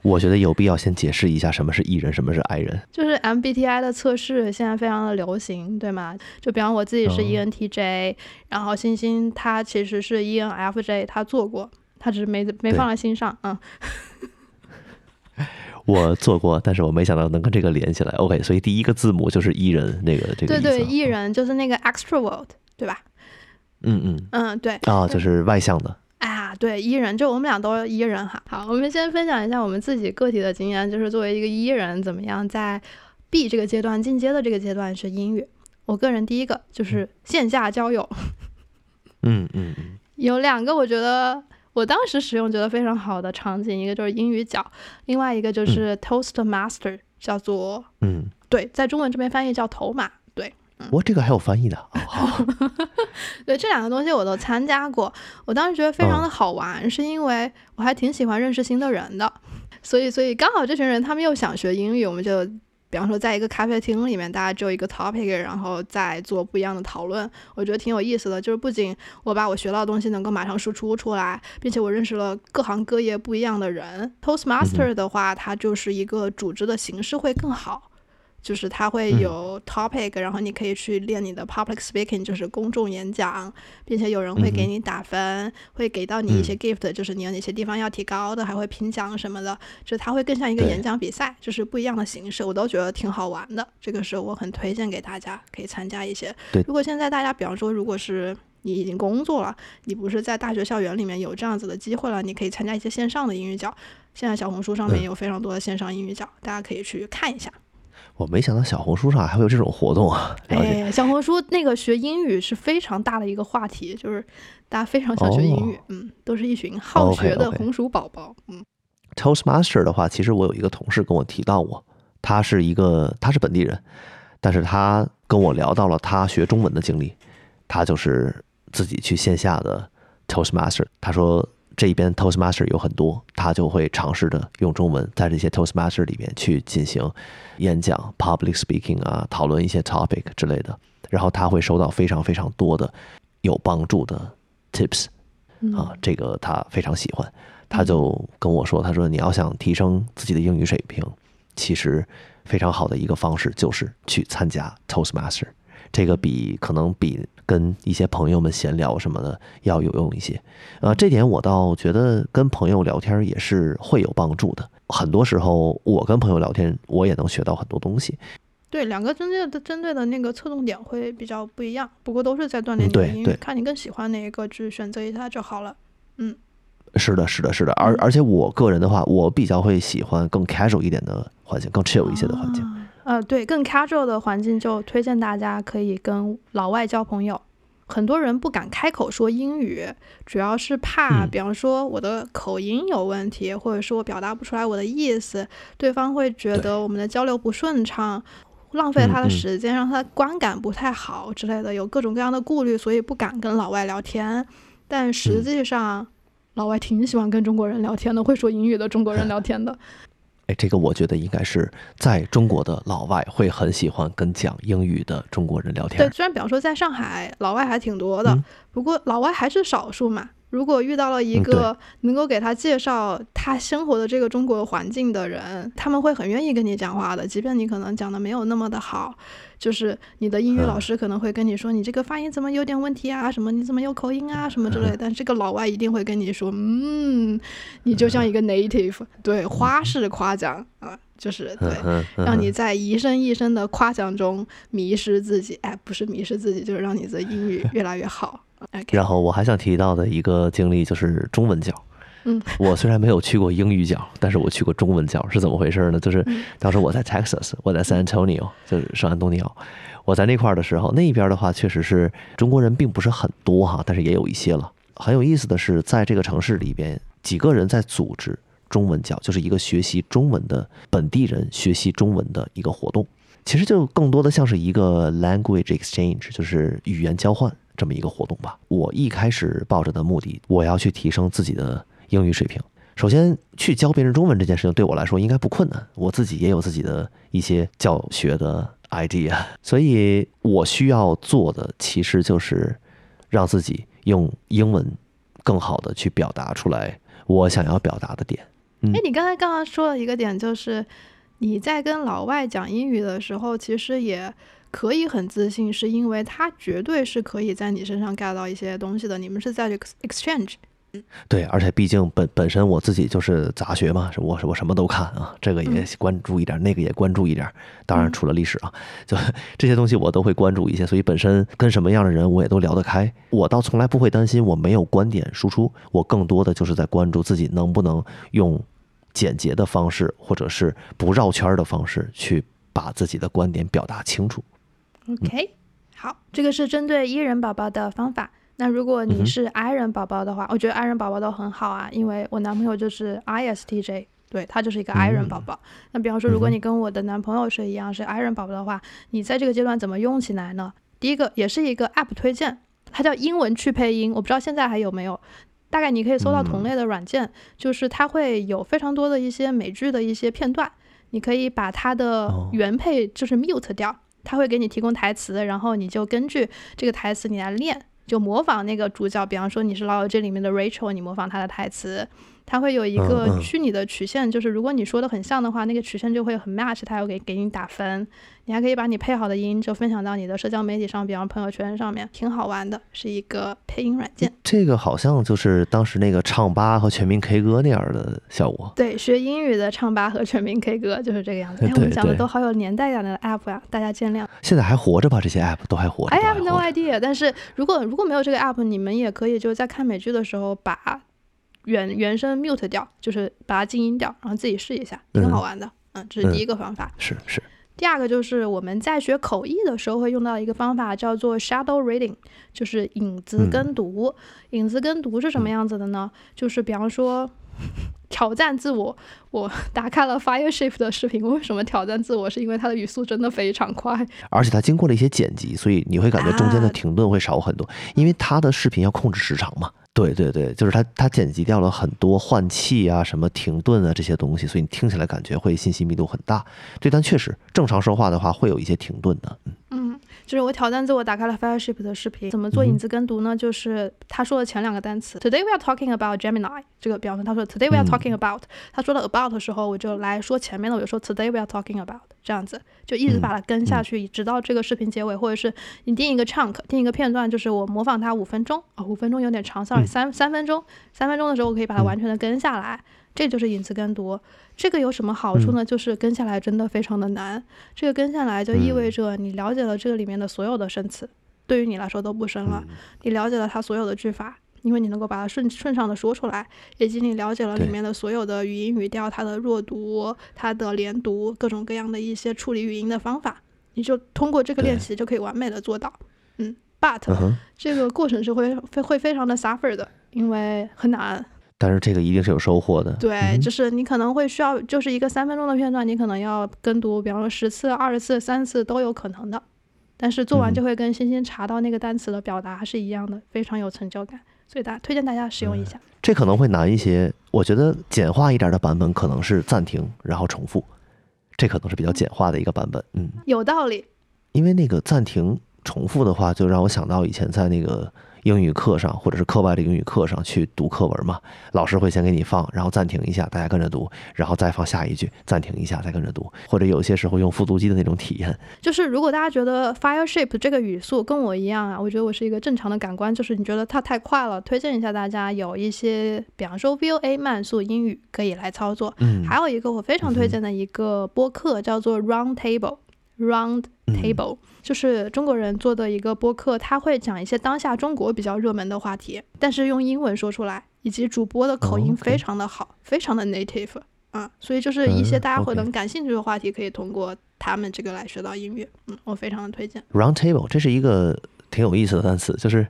我觉得有必要先解释一下什么是 E 人，什么是 I 人。就是 MBTI 的测试现在非常的流行，对吗？就比方我自己是 ENTJ，然后星星他其实是 ENFJ，他做过，他只是没没放在心上。嗯，我做过，但是我没想到能跟这个连起来。OK，所以第一个字母就是 E 人，那个这个对对，E 人就是那个 extrovert，对吧？嗯嗯嗯，对啊，就是外向的。啊，对伊人就我们俩都是 E 人哈。好，我们先分享一下我们自己个体的经验，就是作为一个伊人，怎么样在 B 这个阶段进阶的这个阶段学英语。我个人第一个就是线下交友。嗯嗯嗯。有两个我觉得我当时使用觉得非常好的场景，一个就是英语角，另外一个就是 Toastmaster，叫做嗯，对，在中文这边翻译叫头马。我这个还有翻译的，好。对，这两个东西我都参加过，我当时觉得非常的好玩，是因为我还挺喜欢认识新的人的，所以，所以刚好这群人他们又想学英语，我们就比方说在一个咖啡厅里面，大家只有一个 topic，然后再做不一样的讨论，我觉得挺有意思的。就是不仅我把我学到的东西能够马上输出出来，并且我认识了各行各业不一样的人。Toastmaster 的话，它就是一个组织的形式会更好。就是它会有 topic，然后你可以去练你的 public speaking，就是公众演讲，并且有人会给你打分，会给到你一些 gift，就是你有哪些地方要提高的，还会评奖什么的，就它会更像一个演讲比赛，就是不一样的形式，我都觉得挺好玩的。这个是我很推荐给大家，可以参加一些。如果现在大家，比方说，如果是你已经工作了，你不是在大学校园里面有这样子的机会了，你可以参加一些线上的英语角。现在小红书上面有非常多的线上英语角，大家可以去看一下。我没想到小红书上还会有这种活动啊！哎，小红书那个学英语是非常大的一个话题，就是大家非常想学英语，嗯，都是一群好学的红薯宝宝。嗯，Toastmaster 的话，其实我有一个同事跟我提到过，他是一个他是本地人，但是他跟我聊到了他学中文的经历，他就是自己去线下的 Toastmaster，他说。这一边 Toastmaster 有很多，他就会尝试着用中文在这些 Toastmaster 里面去进行演讲、public speaking 啊，讨论一些 topic 之类的。然后他会收到非常非常多的有帮助的 tips。啊，这个他非常喜欢，他就跟我说，他说你要想提升自己的英语水平，其实非常好的一个方式就是去参加 Toastmaster，这个比可能比跟一些朋友们闲聊什么的要有用一些。呃，这点我倒觉得跟朋友聊天也是会有帮助的。很多时候我跟朋友聊天，我也能学到很多东西。对，两个针对的针对的那个侧重点会比较不一样，不过都是在锻炼你的英语，看你更喜欢哪一个，去选择一下就好了。嗯，是的，是的，是的。而而且我个人的话，我比较会喜欢更 casual 一点的环境，更 chill 一些的环境。呃，对，更 casual 的环境就推荐大家可以跟老外交朋友。很多人不敢开口说英语，主要是怕，比方说我的口音有问题，或者是我表达不出来我的意思，对方会觉得我们的交流不顺畅。浪费他的时间，让他观感不太好之类的，有各种各样的顾虑，所以不敢跟老外聊天。但实际上，老外挺喜欢跟中国人聊天的，会说英语的中国人聊天的。哎，这个我觉得应该是在中国的老外会很喜欢跟讲英语的中国人聊天。对，虽然比方说在上海，老外还挺多的，不过老外还是少数嘛。如果遇到了一个能够给他介绍他生活的这个中国环境的人，他们会很愿意跟你讲话的，即便你可能讲的没有那么的好，就是你的英语老师可能会跟你说你这个发音怎么有点问题啊，什么你怎么有口音啊，什么之类。但这个老外一定会跟你说，嗯，你就像一个 native，对，花式夸奖啊，就是对，让你在一声一声的夸奖中迷失自己，哎，不是迷失自己，就是让你的英语越来越好。然后我还想提到的一个经历就是中文角。嗯，我虽然没有去过英语角，但是我去过中文角，是怎么回事呢？就是当时我在 Texas，我在 San Antonio，就是圣安东尼奥。我在那块儿的时候，那边的话确实是中国人并不是很多哈，但是也有一些了。很有意思的是，在这个城市里边，几个人在组织中文角，就是一个学习中文的本地人学习中文的一个活动。其实就更多的像是一个 language exchange，就是语言交换。这么一个活动吧。我一开始抱着的目的，我要去提升自己的英语水平。首先，去教别人中文这件事情对我来说应该不困难。我自己也有自己的一些教学的 idea，所以我需要做的其实就是让自己用英文更好的去表达出来我想要表达的点。哎，你刚才刚刚说了一个点，就是你在跟老外讲英语的时候，其实也。可以很自信，是因为他绝对是可以在你身上 get 到一些东西的。你们是在 exchange，对，而且毕竟本本身我自己就是杂学嘛，我我什么都看啊，这个也关注一点，那个也关注一点。当然除了历史啊，就这些东西我都会关注一些。所以本身跟什么样的人我也都聊得开。我倒从来不会担心我没有观点输出，我更多的就是在关注自己能不能用简洁的方式，或者是不绕圈的方式去把自己的观点表达清楚。OK，好，这个是针对 E 人宝宝的方法。那如果你是 I 人宝宝的话，我觉得 I 人宝宝都很好啊，因为我男朋友就是 ISTJ，对他就是一个 I 人宝宝。那比方说，如果你跟我的男朋友是一样是 I 人宝宝的话，你在这个阶段怎么用起来呢？第一个也是一个 App 推荐，它叫英文去配音，我不知道现在还有没有。大概你可以搜到同类的软件，就是它会有非常多的一些美剧的一些片段，你可以把它的原配就是 mute 掉。他会给你提供台词，然后你就根据这个台词你来练，就模仿那个主角。比方说你是《老友记》里面的 Rachel，你模仿他的台词。它会有一个虚拟的曲线，就是如果你说的很像的话，那个曲线就会很 match，它要给给你打分。你还可以把你配好的音就分享到你的社交媒体上，比方朋友圈上面，挺好玩的，是一个配音软件。这个好像就是当时那个唱吧和全民 K 歌那样的效果。对，学英语的唱吧和全民 K 歌就是这个样子。哎，我们讲的都好有年代感的 app 呀，大家见谅。现在还活着吧？这些 app 都还活着。I have no idea。但是如果如果没有这个 app，你们也可以就在看美剧的时候把。原原声 mute 掉，就是把它静音掉，然后自己试一下，挺好玩的。嗯，这是第一个方法。是是。第二个就是我们在学口译的时候会用到一个方法，叫做 shadow reading，就是影子跟读。影子跟读是什么样子的呢？就是比方说 挑战自我。我 打开了 Fireshift 的视频，为什么挑战自我？是因为它的语速真的非常快，而且它经过了一些剪辑，所以你会感觉中间的停顿会少很多，因为它的视频要控制时长嘛。对对对，就是它，它剪辑掉了很多换气啊、什么停顿啊这些东西，所以你听起来感觉会信息密度很大。对，但确实正常说话的话会有一些停顿的。嗯，就是我挑战自我打开了 Fireship 的视频，怎么做影子跟读呢？就是他说的前两个单词，Today we are talking about Gemini。这个比方说，他说 Today we are talking about，他说的 about 的时候，我就来说前面的，我就说 Today we are talking about，这样子就一直把它跟下去，直到这个视频结尾，或者是你定一个 chunk，定一个片段，就是我模仿它五分钟啊，五分钟有点长，sorry，三三分钟，三分钟的时候我可以把它完全的跟下来。这就是影子跟读，这个有什么好处呢？就是跟下来真的非常的难。这个跟下来就意味着你了解了这个里面的所有的生词，对于你来说都不深了。你了解了它所有的句法，因为你能够把它顺顺畅的说出来，以及你了解了里面的所有的语音语调，它的弱读、它的连读，各种各样的一些处理语音的方法，你就通过这个练习就可以完美的做到。嗯，but 这个过程是会会会非常的 suffer 的，因为很难。但是这个一定是有收获的。对，就是你可能会需要，就是一个三分钟的片段，你可能要跟读，比方说十次、二十次、三次都有可能的。但是做完就会跟星星查到那个单词的表达是一样的，非常有成就感。所以大推荐大家使用一下。这可能会难一些，我觉得简化一点的版本可能是暂停然后重复，这可能是比较简化的一个版本。嗯，有道理。因为那个暂停重复的话，就让我想到以前在那个。英语课上，或者是课外的英语课上去读课文嘛，老师会先给你放，然后暂停一下，大家跟着读，然后再放下一句，暂停一下，再跟着读，或者有些时候用复读机的那种体验。就是如果大家觉得 Fireship 这个语速跟我一样啊，我觉得我是一个正常的感官，就是你觉得它太快了，推荐一下大家有一些，比方说 VOA 慢速英语可以来操作。嗯，还有一个我非常推荐的一个播客叫做 Round Table。Round Table 就是中国人做的一个播客，他会讲一些当下中国比较热门的话题，但是用英文说出来，以及主播的口音非常的好，非常的 native 啊，所以就是一些大家会能感兴趣的话题，可以通过他们这个来学到英语。嗯，我非常的推荐。Round Table 这是一个挺有意思的单词，就是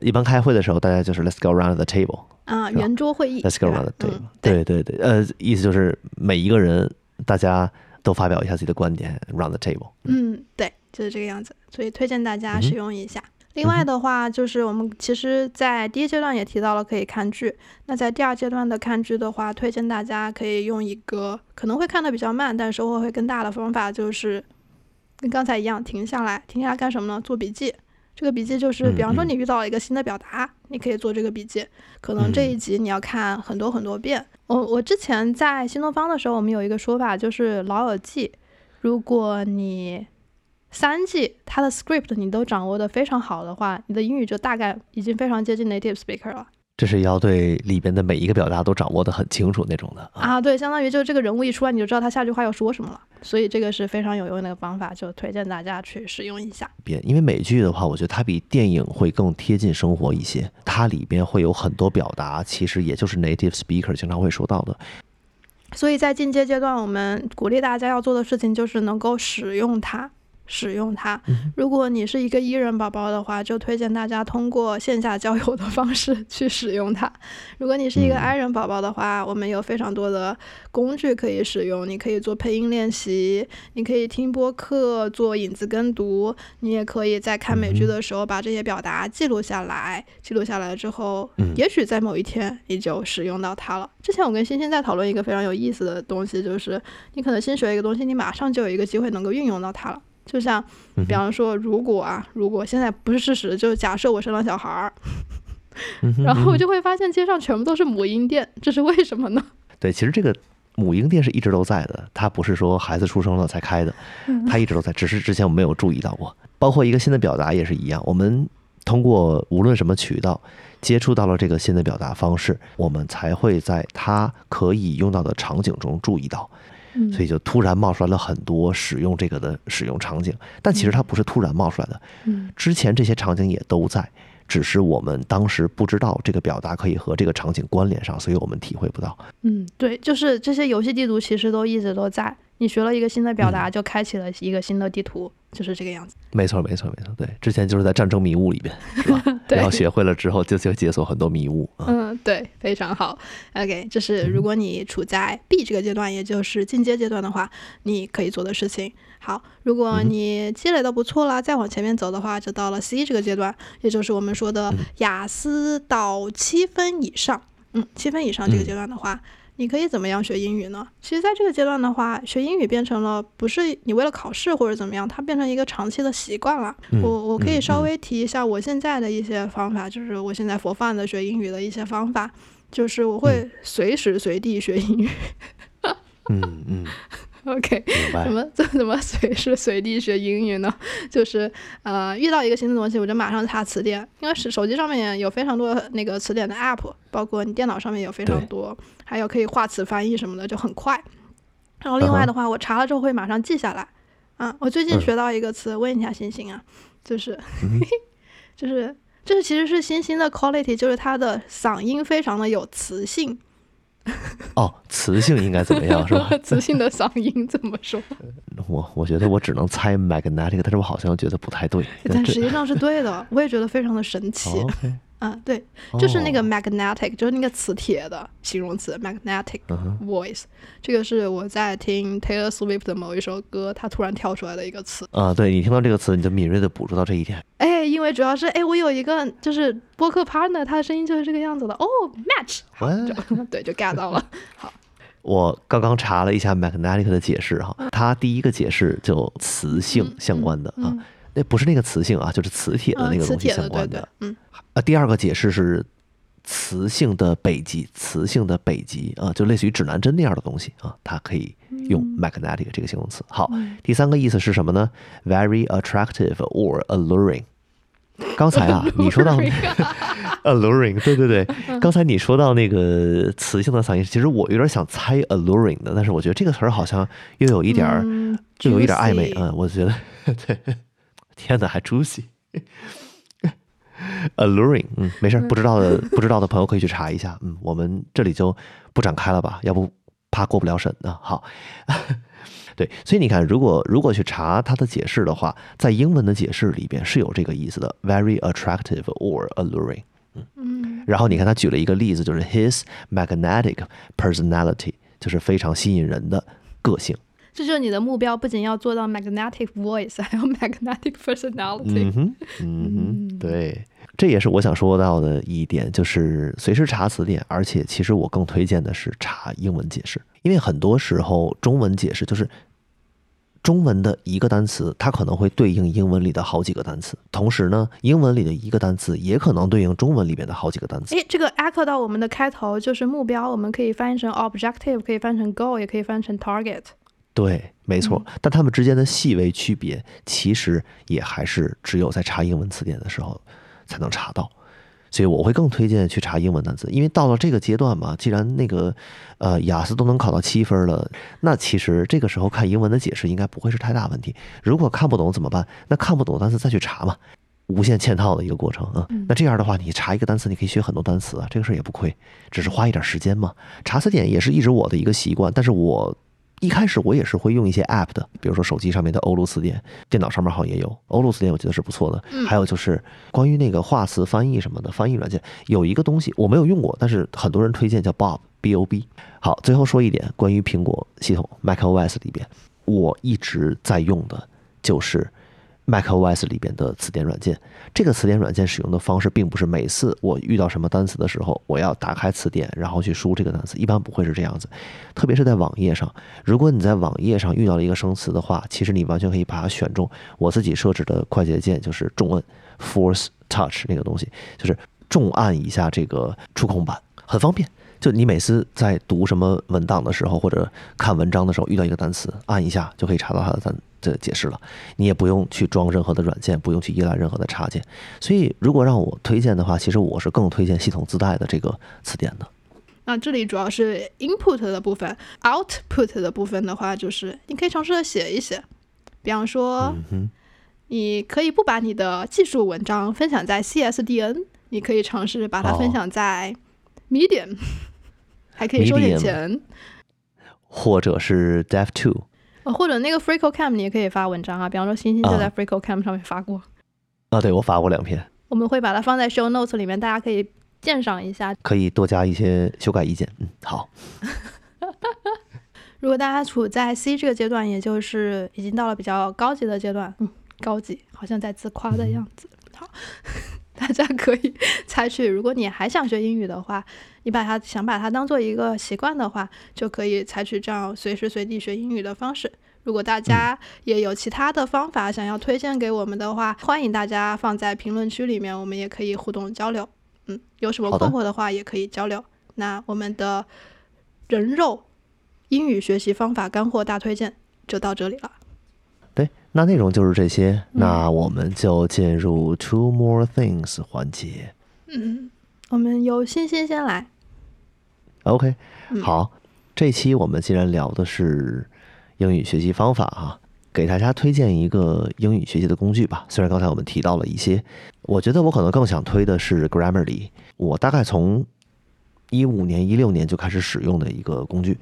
一般开会的时候，大家就是 Let's go around the table 啊，圆桌会议。Let's go around the table。对对对，呃，意思就是每一个人，大家。都发表一下自己的观点，round the table。嗯，对，就是这个样子，所以推荐大家使用一下。另外的话，就是我们其实，在第一阶段也提到了可以看剧。那在第二阶段的看剧的话，推荐大家可以用一个可能会看的比较慢，但收获会更大的方法，就是跟刚才一样，停下来，停下来干什么呢？做笔记。这个笔记就是，比方说你遇到了一个新的表达，你可以做这个笔记。可能这一集你要看很多很多遍。我我之前在新东方的时候，我们有一个说法，就是《老友记》，如果你三季它的 script 你都掌握的非常好的话，你的英语就大概已经非常接近 native speaker 了。这是要对里边的每一个表达都掌握的很清楚那种的啊，对，相当于就这个人物一出来，你就知道他下句话要说什么了，所以这个是非常有用的一个方法，就推荐大家去使用一下。别，因为美剧的话，我觉得它比电影会更贴近生活一些，它里边会有很多表达，其实也就是 native speaker 经常会说到的。所以在进阶阶段，我们鼓励大家要做的事情就是能够使用它。使用它。如果你是一个伊人宝宝的话，就推荐大家通过线下交友的方式去使用它。如果你是一个 I 人宝宝的话，我们有非常多的工具可以使用。你可以做配音练习，你可以听播客做影子跟读，你也可以在看美剧的时候把这些表达记录下来。记录下来之后，也许在某一天你就使用到它了。之前我跟欣欣在讨论一个非常有意思的东西，就是你可能新学一个东西，你马上就有一个机会能够运用到它了。就像，比方说，如果啊，如果现在不是事实，就是假设我生了小孩儿，然后我就会发现街上全部都是母婴店，这是为什么呢？对，其实这个母婴店是一直都在的，它不是说孩子出生了才开的，它一直都在，只是之前我没有注意到过。包括一个新的表达也是一样，我们通过无论什么渠道接触到了这个新的表达方式，我们才会在它可以用到的场景中注意到。所以就突然冒出来了很多使用这个的使用场景，但其实它不是突然冒出来的，之前这些场景也都在，只是我们当时不知道这个表达可以和这个场景关联上，所以我们体会不到。嗯，对，就是这些游戏地图其实都一直都在。你学了一个新的表达，就开启了一个新的地图，就是这个样子。没错，没错，没错。对，之前就是在战争迷雾里边，是吧？然后学会了之后，就就解锁很多迷雾。嗯，对，非常好。OK，这是如果你处在 B 这个阶段，也就是进阶阶段的话，你可以做的事情。好，如果你积累的不错了，再往前面走的话，就到了 C 这个阶段，也就是我们说的雅思到七分以上。嗯，七分以上这个阶段的话。你可以怎么样学英语呢？其实，在这个阶段的话，学英语变成了不是你为了考试或者怎么样，它变成一个长期的习惯了。嗯我我可以稍微提一下我现在的一些方法，就是我现在佛范的学英语的一些方法，就是我会随时随地学英语。嗯 嗯，OK，明白怎。么怎怎么随时随地学英语呢？就是呃，遇到一个新的东西，我就马上查词典，因为是手机上面有非常多那个词典的 app，包括你电脑上面有非常多，还有可以画词翻译什么的，就很快。然后另外的话，我查了之后会马上记下来。啊，我最近嗯学到一个词，问一下星星啊，就是嗯 就是这其实是星星的 quality，就是他的嗓音非常的有磁性。哦，磁性应该怎么样是吧？磁性的嗓音怎么说？我我觉得我只能猜 magnetic，但是我好像觉得不太对。但实际上是对的，我也觉得非常的神奇。啊，对，就是那个哦 magnetic，就是那个磁铁的形容词 magnetic voice。这个是我在听 Taylor Swift 的某一首歌，它突然跳出来的一个词。啊，对你听到这个词，你就敏锐的捕捉到这一点。哎，因为主要是哎，我有一个就是播客 partner，他的声音就是这个样子的。哦，match，好，喂就对，就 get 到了。好我刚刚查了一下 magnetic 的解释哈，它第一个解释就磁性嗯相关的啊嗯，那不是那个磁性啊，就是磁铁的嗯，那个东西相关的。，嗯，啊，第二个解释是磁性的北极，磁性的北极啊，就类似于指南针那样的东西啊，它可以用 magnetic 这个形容词。好，嗯第三个意思是什么呢？Very attractive or alluring。刚才啊，你说到 alluring，对对对，刚才你说到那个磁性的嗓音，其实我有点想猜 alluring 的，但是我觉得这个词儿好像又有一点儿，嗯就有一点暧昧啊、嗯，我觉得，对，天哪，还 juicy。alluring，嗯，没事儿，不知道的不知道的朋友可以去查一下，嗯，我们这里就不展开了吧，要不怕过不了审啊。好，对，所以你看，如果如果去查它的解释的话，在英文的解释里边是有这个意思的，very attractive or alluring。嗯然后你看他举了一个例子，就是 his magnetic personality，就是非常吸引人的个性。这就是你的目标，不仅要做到 magnetic voice，还有 magnetic personality。嗯哼，嗯哼，对，这也是我想说到的一点，就是随时查词典，而且其实我更推荐的是查英文解释，因为很多时候中文解释就是中文的一个单词，它可能会对应英文里的好几个单词，同时呢，英文里的一个单词也可能对应中文里面的好几个单词。诶，这个 echo 到我们的开头就是目标，我们可以翻译成 objective，可以翻译成 goal，也可以翻译成 target。对，没错，但它们之间的细微区别，其实也还是只有在查英文词典的时候才能查到。所以我会更推荐去查英文单词，因为到了这个阶段嘛，既然那个呃雅思都能考到七分了，那其实这个时候看英文的解释应该不会是太大问题。如果看不懂怎么办？那看不懂单词再去查嘛，无限嵌套的一个过程啊。那这样的话，你查一个单词，你可以学很多单词啊，这个事儿也不亏，只是花一点时间嘛。查词典也是一直我的一个习惯，但是我一开始我也是会用一些 app 的，比如说手机上面的欧陆词典，电脑上面好像也有欧陆词典，我觉得是不错的。还有就是关于那个画词翻译什么的翻译软件，有一个东西我没有用过，但是很多人推荐叫 Bob B O B。好，最后说一点关于苹果系统 macOS 里边，我一直在用的就是 macOS 里边的词典软件。这个词典软件使用的方式，并不是每次我遇到什么单词的时候，我要打开词典，然后去输这个单词，一般不会是这样子。特别是在网页上，如果你在网页上遇到了一个生词的话，其实你完全可以把它选中。我自己设置的快捷键就是重摁 Force Touch 那个东西，就是重按一下这个触控板，很方便。就你每次在读什么文档的时候，或者看文章的时候，遇到一个单词，按一下就可以查到它的单的解释了，你也不用去装任何的软件，不用去依赖任何的插件。所以，如果让我推荐的话，其实我是更推荐系统自带的这个词典的。那这里主要是 input 的部分，output 的部分的话，就是你可以尝试写一写。比方说，你可以不把你的技术文章分享在 CSDN，你可以尝试把它分享在 Medium，还可以收点钱，或者是 Dev.to。或者那个 freak cam 你也可以发文章啊比方说星星就在 freak cam 上面发过。啊对我发过两篇。我们会把它放在 show notes 里面大家可以鉴赏一下。可以多加一些修改意见嗯好哈哈哈如果大家处在 c 这个阶段也就是已经到了比较高级的阶段嗯高级好像在自夸的样子好。大家可以 采取，如果你还想学英语的话，你把它想把它当做一个习惯的话，就可以采取这样随时随地学英语的方式。如果大家也有其他的方法想要推荐给我们的话，欢迎大家放在评论区里面，我们也可以互动交流。嗯，有什么困惑的话也可以交流。那我们的人肉英语学习方法干货大推荐就到这里了。对，那内容就是这些，那我们就进入 two more things 环节。嗯，我们由欣欣先来。OK，嗯好，这期我们既然聊的是英语学习方法哈、给大家推荐一个英语学习的工具吧。虽然刚才我们提到了一些，我觉得我可能更想推的是 Grammarly。我大概从一五年、一六年就开始使用的一个工具，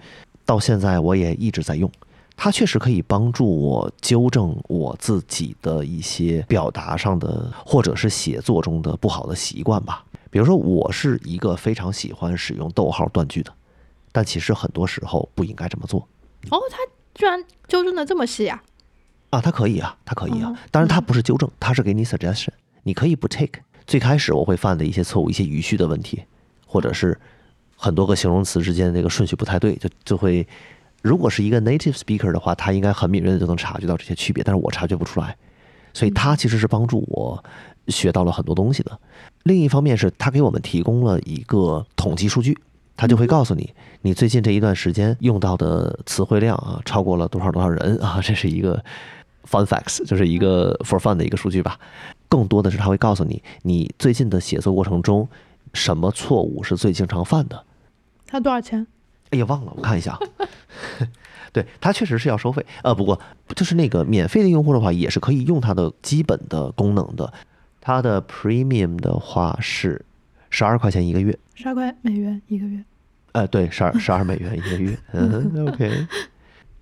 到现在我也一直在用。它确实可以帮助我纠正我自己的一些表达上的，或者是写作中的不好的习惯吧。比如说，我是一个非常喜欢使用逗号断句的，但其实很多时候不应该这么做哦，他居然纠正的这么细啊！啊。它可以啊，它可以啊哦，当然它不是纠正，它是给你 suggestion，你可以不 take。最开始我会犯的一些错误，一些语序的问题，或者是很多个形容词之间那个顺序不太对，就就会。如果是一个 native speaker 的话，他应该很敏锐的就能察觉到这些区别，但是我察觉不出来，所以他其实是帮助我学到了很多东西的。另一方面是他给我们提供了一个统计数据，他就会告诉你，你最近这一段时间用到的词汇量啊，超过了多少多少人啊，这是一个 fun facts，就是一个 for fun 的一个数据吧。更多的是他会告诉你，你最近的写作过程中，什么错误是最经常犯的。他多少钱？哎呀，忘了，我看一下。对，它确实是要收费，呃，不过就是那个免费的用户的话，也是可以用它的基本的功能的。它的 Premium 的话是十二块钱一个月，十二块美元一个月。呃，对，十二十二美元一个月。嗯，OK，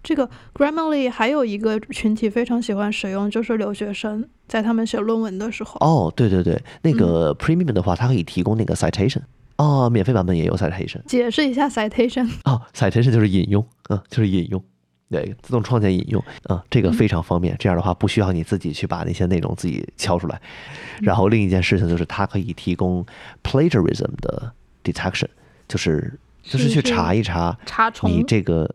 这个 Grammarly 还有一个群体非常喜欢使用，就是留学生在他们写论文的时候。哦，对对对，那个 Premium 的话，它可以提供那个 citation。哦，免费版本也有 citation。解释一下 citation。哦，citation 就是引用，嗯，就是引用，对，自动创建引用，啊，这个非常方便。这样的话，不需要你自己去把那些内容自己敲出来。然后另一件事情就是，它可以提供 plagiarism 的 detection，就是就是去查一查查重你这个，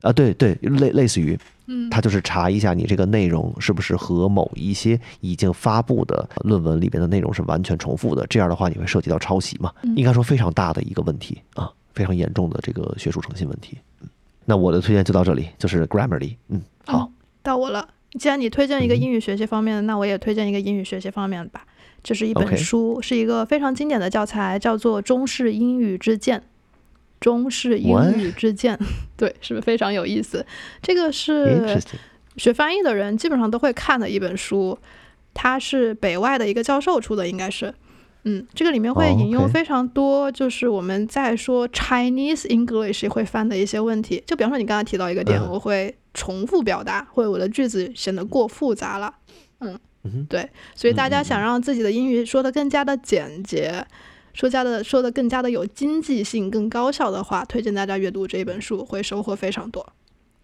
啊，对对，类类似于，嗯它就是查一下你这个内容是不是和某一些已经发布的论文里边的内容是完全重复的。这样的话，你会涉及到抄袭嘛？嗯应该说非常大的一个问题啊，非常严重的这个学术诚信问题。嗯，那我的推荐就到这里，就是 Grammarly。嗯，好，到我了。既然你推荐一个嗯英语学习方面的，那我也推荐一个英语学习方面的吧。这是一本书是一个非常经典的教材，叫做《中式英语之鉴》。中式英？语之鉴，对，是不是非常有意思？这个是。学翻译的人基本上都会看的一本书，它是北外的一个教授出的，应该是。嗯，这个里面会哦引用非常多，就是我们在说 Chinese English 会犯的一些问题。就比方说你刚才提到一个点，嗯我会重复表达，或者我的句子显得过复杂了。嗯，对，所以大家想让自己的英语说的更加的简洁，说加的说的更加的有经济性、更高效的话，推荐大家阅读这一本书，会收获非常多。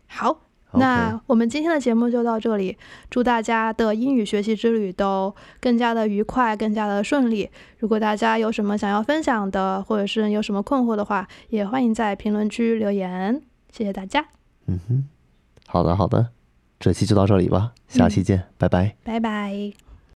好，那我们今天的节目就到这里，祝大家的英语学习之旅都更加的愉快，更加的顺利。如果大家有什么想要分享的，或者是有什么困惑的话，也欢迎在评论区留言。谢谢大家，嗯哼，好的好的，这期就到这里吧，下期见，拜拜。拜拜。